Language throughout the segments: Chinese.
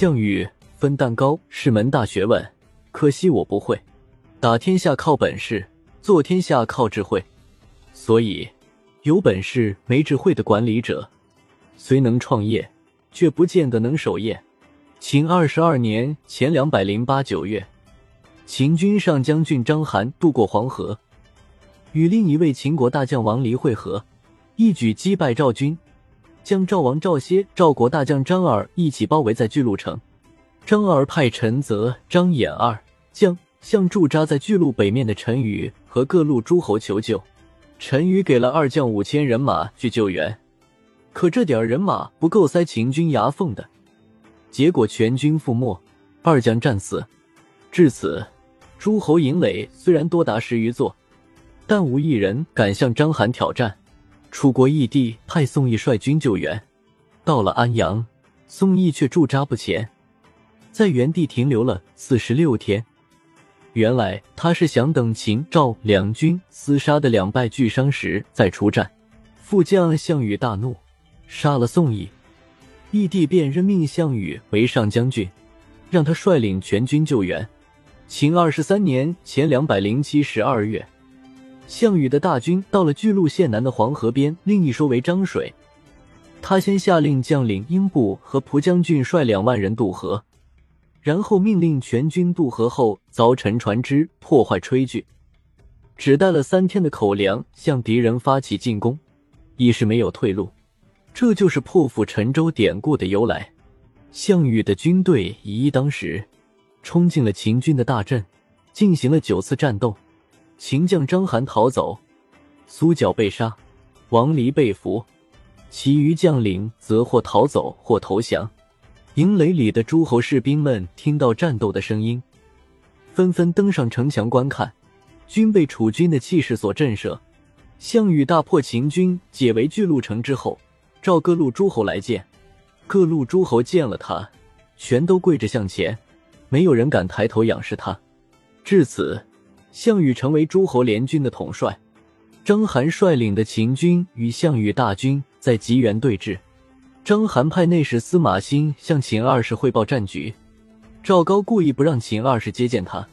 项羽分蛋糕是门大学问，可惜我不会。打天下靠本事，做天下靠智慧。所以，有本事没智慧的管理者，虽能创业，却不见得能守业。秦二十二年前两百零八九月，秦军上将军章邯渡过黄河，与另一位秦国大将王离会合，一举击败赵军。将赵王赵歇、赵国大将张耳一起包围在巨鹿城。张耳派陈泽、张衍二将向驻扎在巨鹿北面的陈馀和各路诸侯求救。陈馀给了二将五千人马去救援，可这点人马不够塞秦军牙缝的，结果全军覆没，二将战死。至此，诸侯营垒虽然多达十余座，但无一人敢向章邯挑战。楚国义帝派宋义率军救援，到了安阳，宋义却驻扎不前，在原地停留了四十六天。原来他是想等秦赵两军厮杀的两败俱伤时再出战。副将项羽大怒，杀了宋义，义帝便任命项羽为上将军，让他率领全军救援。秦二十三年前两百零七十二月。项羽的大军到了巨鹿县南的黄河边，另一说为漳水。他先下令将领英布和蒲将军率两万人渡河，然后命令全军渡河后凿沉船只，破坏炊具，只带了三天的口粮向敌人发起进攻，一时没有退路。这就是破釜沉舟典故的由来。项羽的军队以一当十，冲进了秦军的大阵，进行了九次战斗。秦将章邯逃走，苏角被杀，王离被俘，其余将领则或逃走或投降。营垒里的诸侯士兵们听到战斗的声音，纷纷登上城墙观看，均被楚军的气势所震慑。项羽大破秦军，解围巨鹿城之后，召各路诸侯来见。各路诸侯见了他，全都跪着向前，没有人敢抬头仰视他。至此。项羽成为诸侯联军的统帅，章邯率领的秦军与项羽大军在棘原对峙。章邯派内史司马欣向秦二世汇报战局，赵高故意不让秦二世接见他。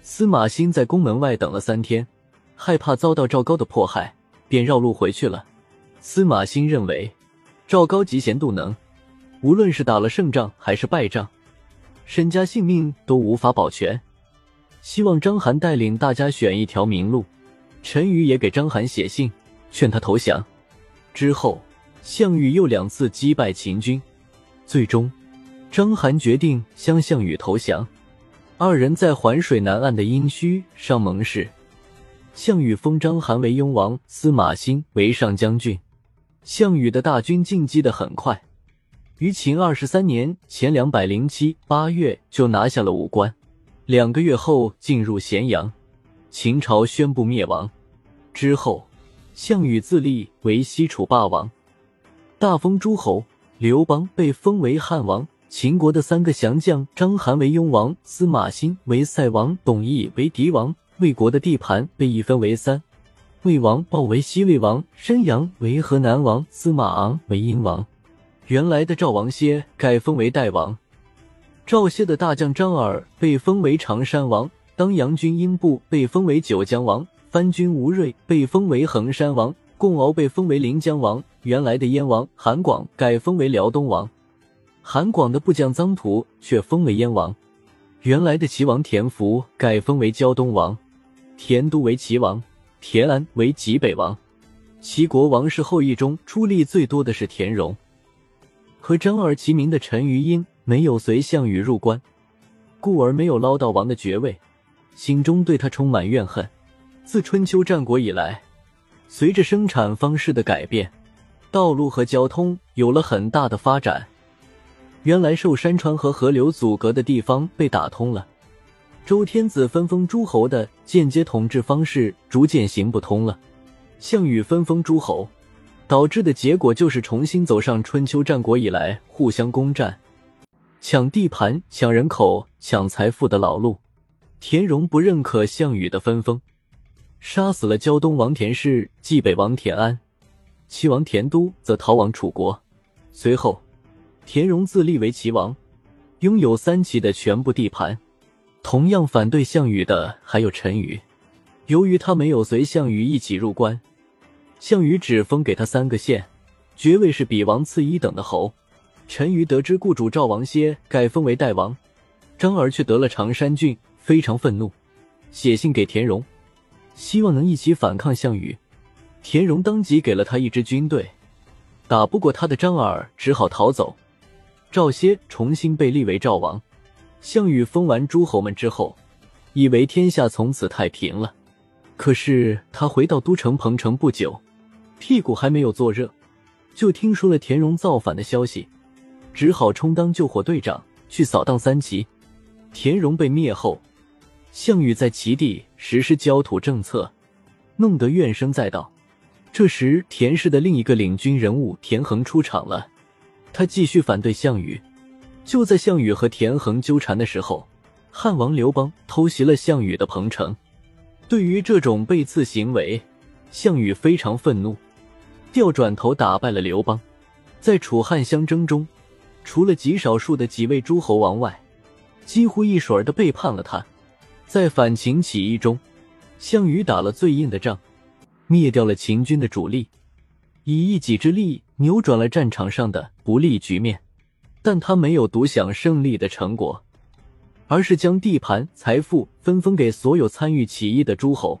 司马欣在宫门外等了三天，害怕遭到赵高的迫害，便绕路回去了。司马欣认为赵高嫉贤妒能，无论是打了胜仗还是败仗，身家性命都无法保全。希望章邯带领大家选一条明路。陈馀也给章邯写信，劝他投降。之后，项羽又两次击败秦军，最终，章邯决定向项羽投降。二人在环水南岸的殷墟上盟誓。项羽封章邯为雍王，司马欣为上将军。项羽的大军进击的很快，于秦二十三年前两百零七八月就拿下了武关。两个月后进入咸阳，秦朝宣布灭亡。之后，项羽自立为西楚霸王，大封诸侯。刘邦被封为汉王。秦国的三个降将：章邯为雍王，司马欣为塞王，董翳为狄王。魏国的地盘被一分为三：魏王豹为西魏王，申阳为河南王，司马昂为殷王。原来的赵王歇改封为代王。赵歇的大将张耳被封为常山王，当阳君英布被封为九江王，藩君吴瑞被封为衡山王，共敖被封为临江王。原来的燕王韩广改封为辽东王，韩广的部将臧荼却封为燕王。原来的齐王田福改封为胶东王，田都为齐王，田安为济北王。齐国王室后裔中出力最多的是田荣，和张耳齐名的陈余英。没有随项羽入关，故而没有捞到王的爵位，心中对他充满怨恨。自春秋战国以来，随着生产方式的改变，道路和交通有了很大的发展。原来受山川和河流阻隔的地方被打通了，周天子分封诸侯的间接统治方式逐渐行不通了。项羽分封诸侯，导致的结果就是重新走上春秋战国以来互相攻占。抢地盘、抢人口、抢财富的老路，田荣不认可项羽的分封，杀死了胶东王田氏、冀北王田安，齐王田都则逃往楚国。随后，田荣自立为齐王，拥有三齐的全部地盘。同样反对项羽的还有陈馀，由于他没有随项羽一起入关，项羽只封给他三个县，爵位是比王次一等的侯。陈馀得知雇主赵王歇改封为代王，张耳却得了常山郡，非常愤怒，写信给田荣，希望能一起反抗项羽。田荣当即给了他一支军队，打不过他的张耳只好逃走。赵歇重新被立为赵王。项羽封完诸侯们之后，以为天下从此太平了。可是他回到都城彭城不久，屁股还没有坐热，就听说了田荣造反的消息，只好充当救火队长去扫荡三齐。田荣被灭后，项羽在齐地实施焦土政策，弄得怨声载道。这时，田氏的另一个领军人物田横出场了，他继续反对项羽。就在项羽和田横纠缠的时候，汉王刘邦偷袭了项羽的彭城。对于这种背刺行为，项羽非常愤怒，调转头打败了刘邦。在楚汉相争中，除了极少数的几位诸侯王外，几乎一水儿的背叛了他。在反秦起义中，项羽打了最硬的仗，灭掉了秦军的主力，以一己之力扭转了战场上的不利局面。但他没有独享胜利的成果，而是将地盘、财富分封给所有参与起义的诸侯。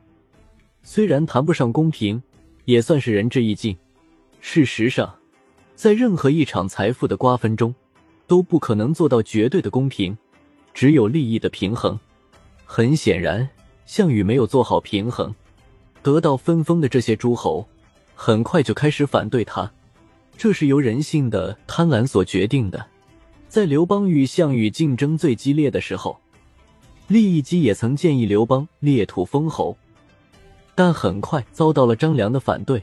虽然谈不上公平，也算是仁至义尽。事实上，在任何一场财富的瓜分中，都不可能做到绝对的公平，只有利益的平衡。很显然，项羽没有做好平衡，得到分封的这些诸侯，很快就开始反对他。这是由人性的贪婪所决定的。在刘邦与项羽竞争最激烈的时候，利益姬也曾建议刘邦裂土封侯，但很快遭到了张良的反对。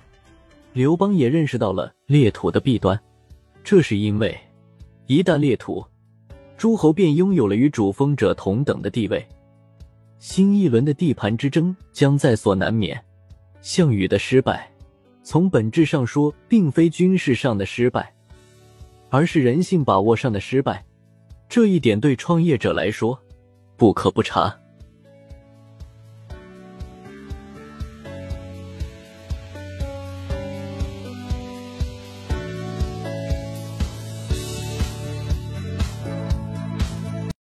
刘邦也认识到了裂土的弊端，这是因为一旦裂土，诸侯便拥有了与主封者同等的地位，新一轮的地盘之争将在所难免。项羽的失败，从本质上说，并非军事上的失败。而是人性把握上的失败，这一点对创业者来说不可不察。